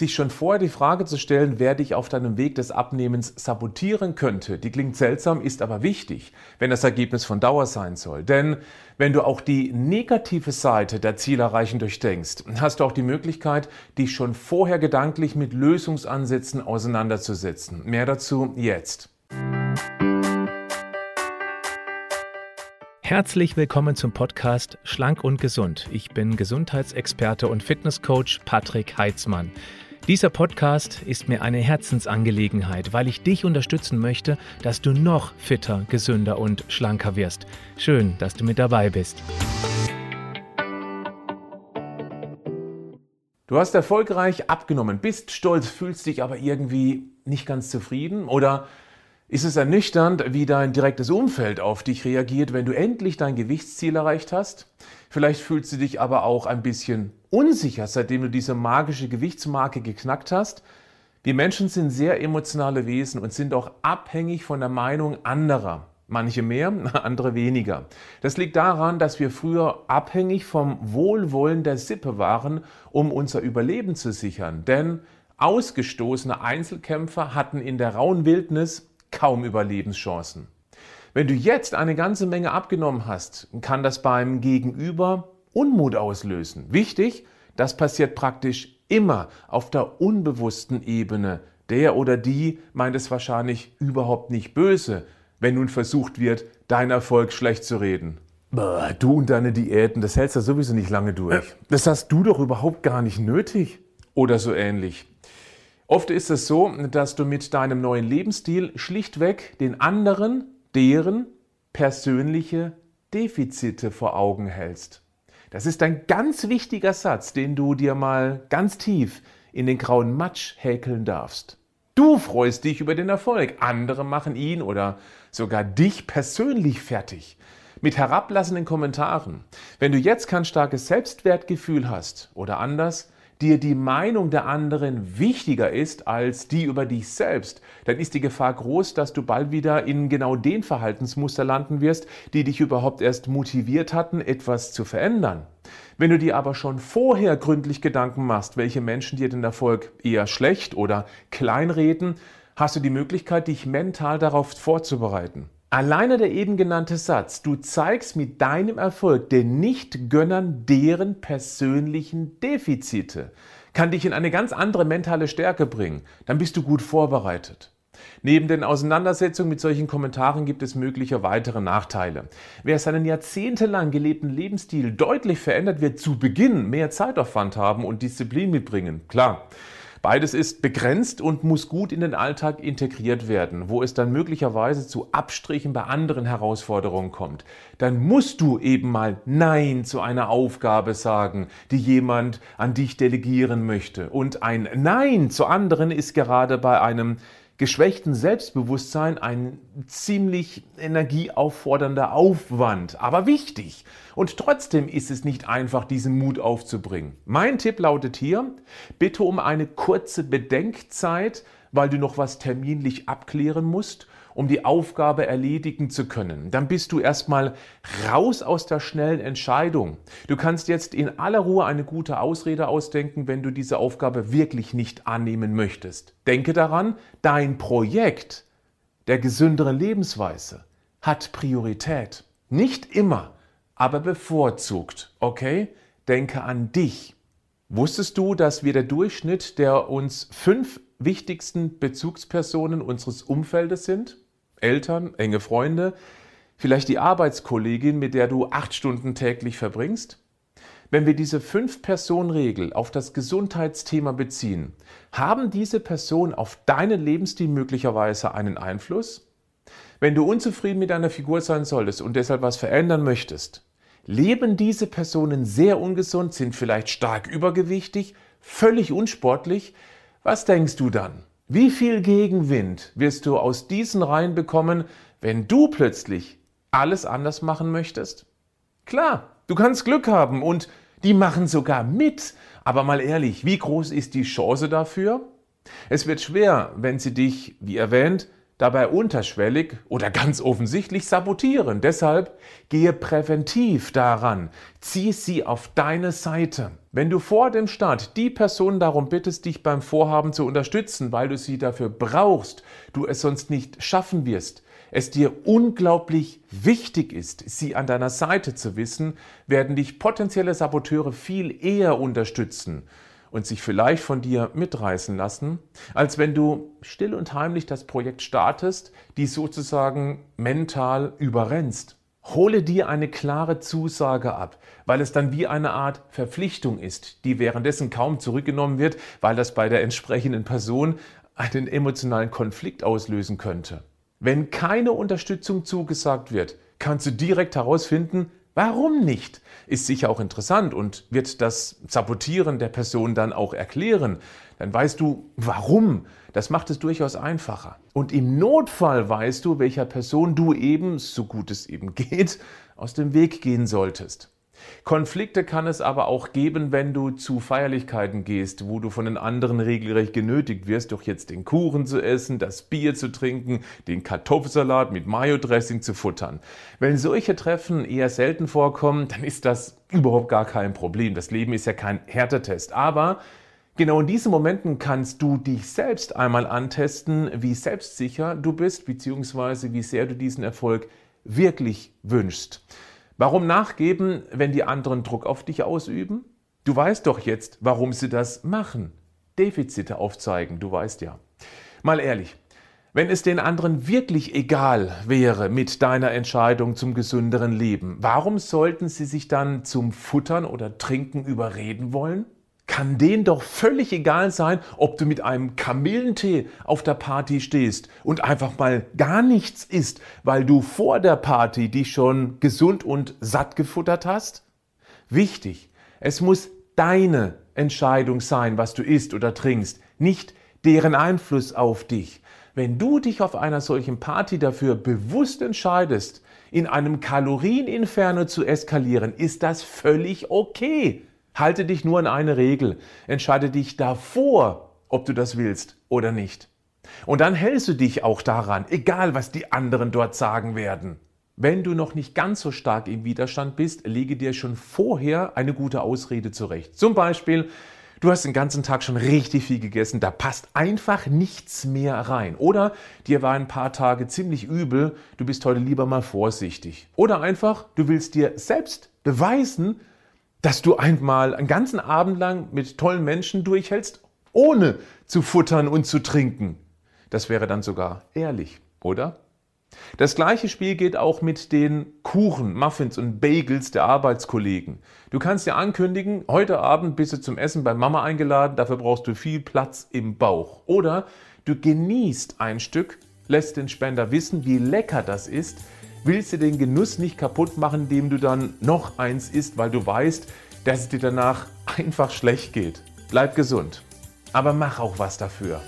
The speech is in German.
sich schon vorher die Frage zu stellen, wer dich auf deinem Weg des Abnehmens sabotieren könnte, die klingt seltsam, ist aber wichtig, wenn das Ergebnis von Dauer sein soll. Denn wenn du auch die negative Seite der Zielerreichen durchdenkst, hast du auch die Möglichkeit, dich schon vorher gedanklich mit Lösungsansätzen auseinanderzusetzen. Mehr dazu jetzt. Herzlich willkommen zum Podcast Schlank und Gesund. Ich bin Gesundheitsexperte und Fitnesscoach Patrick Heitzmann. Dieser Podcast ist mir eine Herzensangelegenheit, weil ich dich unterstützen möchte, dass du noch fitter, gesünder und schlanker wirst. Schön, dass du mit dabei bist. Du hast erfolgreich abgenommen, bist stolz, fühlst dich aber irgendwie nicht ganz zufrieden oder ist es ernüchternd, wie dein direktes Umfeld auf dich reagiert, wenn du endlich dein Gewichtsziel erreicht hast? Vielleicht fühlst du dich aber auch ein bisschen unsicher, seitdem du diese magische Gewichtsmarke geknackt hast. Wir Menschen sind sehr emotionale Wesen und sind auch abhängig von der Meinung anderer. Manche mehr, andere weniger. Das liegt daran, dass wir früher abhängig vom Wohlwollen der Sippe waren, um unser Überleben zu sichern. Denn ausgestoßene Einzelkämpfer hatten in der rauen Wildnis kaum Überlebenschancen. Wenn du jetzt eine ganze Menge abgenommen hast, kann das beim Gegenüber Unmut auslösen. Wichtig, das passiert praktisch immer auf der unbewussten Ebene. Der oder die meint es wahrscheinlich überhaupt nicht böse, wenn nun versucht wird, dein Erfolg schlecht zu reden. Boah, du und deine Diäten, das hältst du sowieso nicht lange durch. Das hast du doch überhaupt gar nicht nötig. Oder so ähnlich. Oft ist es so, dass du mit deinem neuen Lebensstil schlichtweg den anderen, deren persönliche Defizite vor Augen hältst. Das ist ein ganz wichtiger Satz, den du dir mal ganz tief in den grauen Matsch häkeln darfst. Du freust dich über den Erfolg, andere machen ihn oder sogar dich persönlich fertig. Mit herablassenden Kommentaren. Wenn du jetzt kein starkes Selbstwertgefühl hast oder anders, dir die Meinung der anderen wichtiger ist als die über dich selbst, dann ist die Gefahr groß, dass du bald wieder in genau den Verhaltensmuster landen wirst, die dich überhaupt erst motiviert hatten, etwas zu verändern. Wenn du dir aber schon vorher gründlich Gedanken machst, welche Menschen dir den Erfolg eher schlecht oder kleinreden, hast du die Möglichkeit, dich mental darauf vorzubereiten. Alleine der eben genannte Satz, du zeigst mit deinem Erfolg den Nichtgönnern deren persönlichen Defizite, kann dich in eine ganz andere mentale Stärke bringen. Dann bist du gut vorbereitet. Neben den Auseinandersetzungen mit solchen Kommentaren gibt es mögliche weitere Nachteile. Wer seinen jahrzehntelang gelebten Lebensstil deutlich verändert, wird zu Beginn mehr Zeitaufwand haben und Disziplin mitbringen. Klar. Beides ist begrenzt und muss gut in den Alltag integriert werden, wo es dann möglicherweise zu Abstrichen bei anderen Herausforderungen kommt. Dann musst du eben mal Nein zu einer Aufgabe sagen, die jemand an dich delegieren möchte. Und ein Nein zu anderen ist gerade bei einem geschwächten Selbstbewusstsein ein ziemlich energieauffordernder Aufwand, aber wichtig. Und trotzdem ist es nicht einfach, diesen Mut aufzubringen. Mein Tipp lautet hier, bitte um eine kurze Bedenkzeit, weil du noch was terminlich abklären musst um die Aufgabe erledigen zu können. Dann bist du erstmal raus aus der schnellen Entscheidung. Du kannst jetzt in aller Ruhe eine gute Ausrede ausdenken, wenn du diese Aufgabe wirklich nicht annehmen möchtest. Denke daran, dein Projekt der gesünderen Lebensweise hat Priorität. Nicht immer, aber bevorzugt. Okay? Denke an dich. Wusstest du, dass wir der Durchschnitt der uns fünf wichtigsten Bezugspersonen unseres Umfeldes sind? Eltern, enge Freunde, vielleicht die Arbeitskollegin, mit der du acht Stunden täglich verbringst? Wenn wir diese Fünf-Personen-Regel auf das Gesundheitsthema beziehen, haben diese Personen auf deinen Lebensstil möglicherweise einen Einfluss? Wenn du unzufrieden mit deiner Figur sein solltest und deshalb was verändern möchtest, leben diese Personen sehr ungesund, sind vielleicht stark übergewichtig, völlig unsportlich, was denkst du dann? Wie viel Gegenwind wirst du aus diesen Reihen bekommen, wenn du plötzlich alles anders machen möchtest? Klar, du kannst Glück haben und die machen sogar mit. Aber mal ehrlich, wie groß ist die Chance dafür? Es wird schwer, wenn sie dich, wie erwähnt, dabei unterschwellig oder ganz offensichtlich sabotieren. Deshalb gehe präventiv daran, zieh sie auf deine Seite. Wenn du vor dem Start die Person darum bittest, dich beim Vorhaben zu unterstützen, weil du sie dafür brauchst, du es sonst nicht schaffen wirst, es dir unglaublich wichtig ist, sie an deiner Seite zu wissen, werden dich potenzielle Saboteure viel eher unterstützen und sich vielleicht von dir mitreißen lassen, als wenn du still und heimlich das Projekt startest, die sozusagen mental überrennst. Hole dir eine klare Zusage ab, weil es dann wie eine Art Verpflichtung ist, die währenddessen kaum zurückgenommen wird, weil das bei der entsprechenden Person einen emotionalen Konflikt auslösen könnte. Wenn keine Unterstützung zugesagt wird, kannst du direkt herausfinden, Warum nicht? Ist sicher auch interessant und wird das Sabotieren der Person dann auch erklären. Dann weißt du, warum. Das macht es durchaus einfacher. Und im Notfall weißt du, welcher Person du eben, so gut es eben geht, aus dem Weg gehen solltest. Konflikte kann es aber auch geben, wenn du zu Feierlichkeiten gehst, wo du von den anderen regelrecht genötigt wirst, doch jetzt den Kuchen zu essen, das Bier zu trinken, den Kartoffelsalat mit Mayo-Dressing zu futtern. Wenn solche Treffen eher selten vorkommen, dann ist das überhaupt gar kein Problem. Das Leben ist ja kein Härtetest. Aber Genau in diesen Momenten kannst du dich selbst einmal antesten, wie selbstsicher du bist, beziehungsweise wie sehr du diesen Erfolg wirklich wünschst. Warum nachgeben, wenn die anderen Druck auf dich ausüben? Du weißt doch jetzt, warum sie das machen. Defizite aufzeigen, du weißt ja. Mal ehrlich, wenn es den anderen wirklich egal wäre mit deiner Entscheidung zum gesünderen Leben, warum sollten sie sich dann zum Futtern oder Trinken überreden wollen? Kann denen doch völlig egal sein, ob du mit einem Kamillentee auf der Party stehst und einfach mal gar nichts isst, weil du vor der Party dich schon gesund und satt gefuttert hast? Wichtig, es muss deine Entscheidung sein, was du isst oder trinkst, nicht deren Einfluss auf dich. Wenn du dich auf einer solchen Party dafür bewusst entscheidest, in einem Kalorieninferno zu eskalieren, ist das völlig okay. Halte dich nur an eine Regel. Entscheide dich davor, ob du das willst oder nicht. Und dann hältst du dich auch daran, egal was die anderen dort sagen werden. Wenn du noch nicht ganz so stark im Widerstand bist, lege dir schon vorher eine gute Ausrede zurecht. Zum Beispiel, du hast den ganzen Tag schon richtig viel gegessen, da passt einfach nichts mehr rein. Oder dir war ein paar Tage ziemlich übel, du bist heute lieber mal vorsichtig. Oder einfach, du willst dir selbst beweisen, dass du einmal einen ganzen Abend lang mit tollen Menschen durchhältst, ohne zu futtern und zu trinken. Das wäre dann sogar ehrlich, oder? Das gleiche Spiel geht auch mit den Kuchen, Muffins und Bagels der Arbeitskollegen. Du kannst dir ankündigen, heute Abend bist du zum Essen bei Mama eingeladen, dafür brauchst du viel Platz im Bauch. Oder du genießt ein Stück, lässt den Spender wissen, wie lecker das ist, willst du den Genuss nicht kaputt machen, indem du dann noch eins isst, weil du weißt, dass es dir danach einfach schlecht geht. Bleib gesund, aber mach auch was dafür.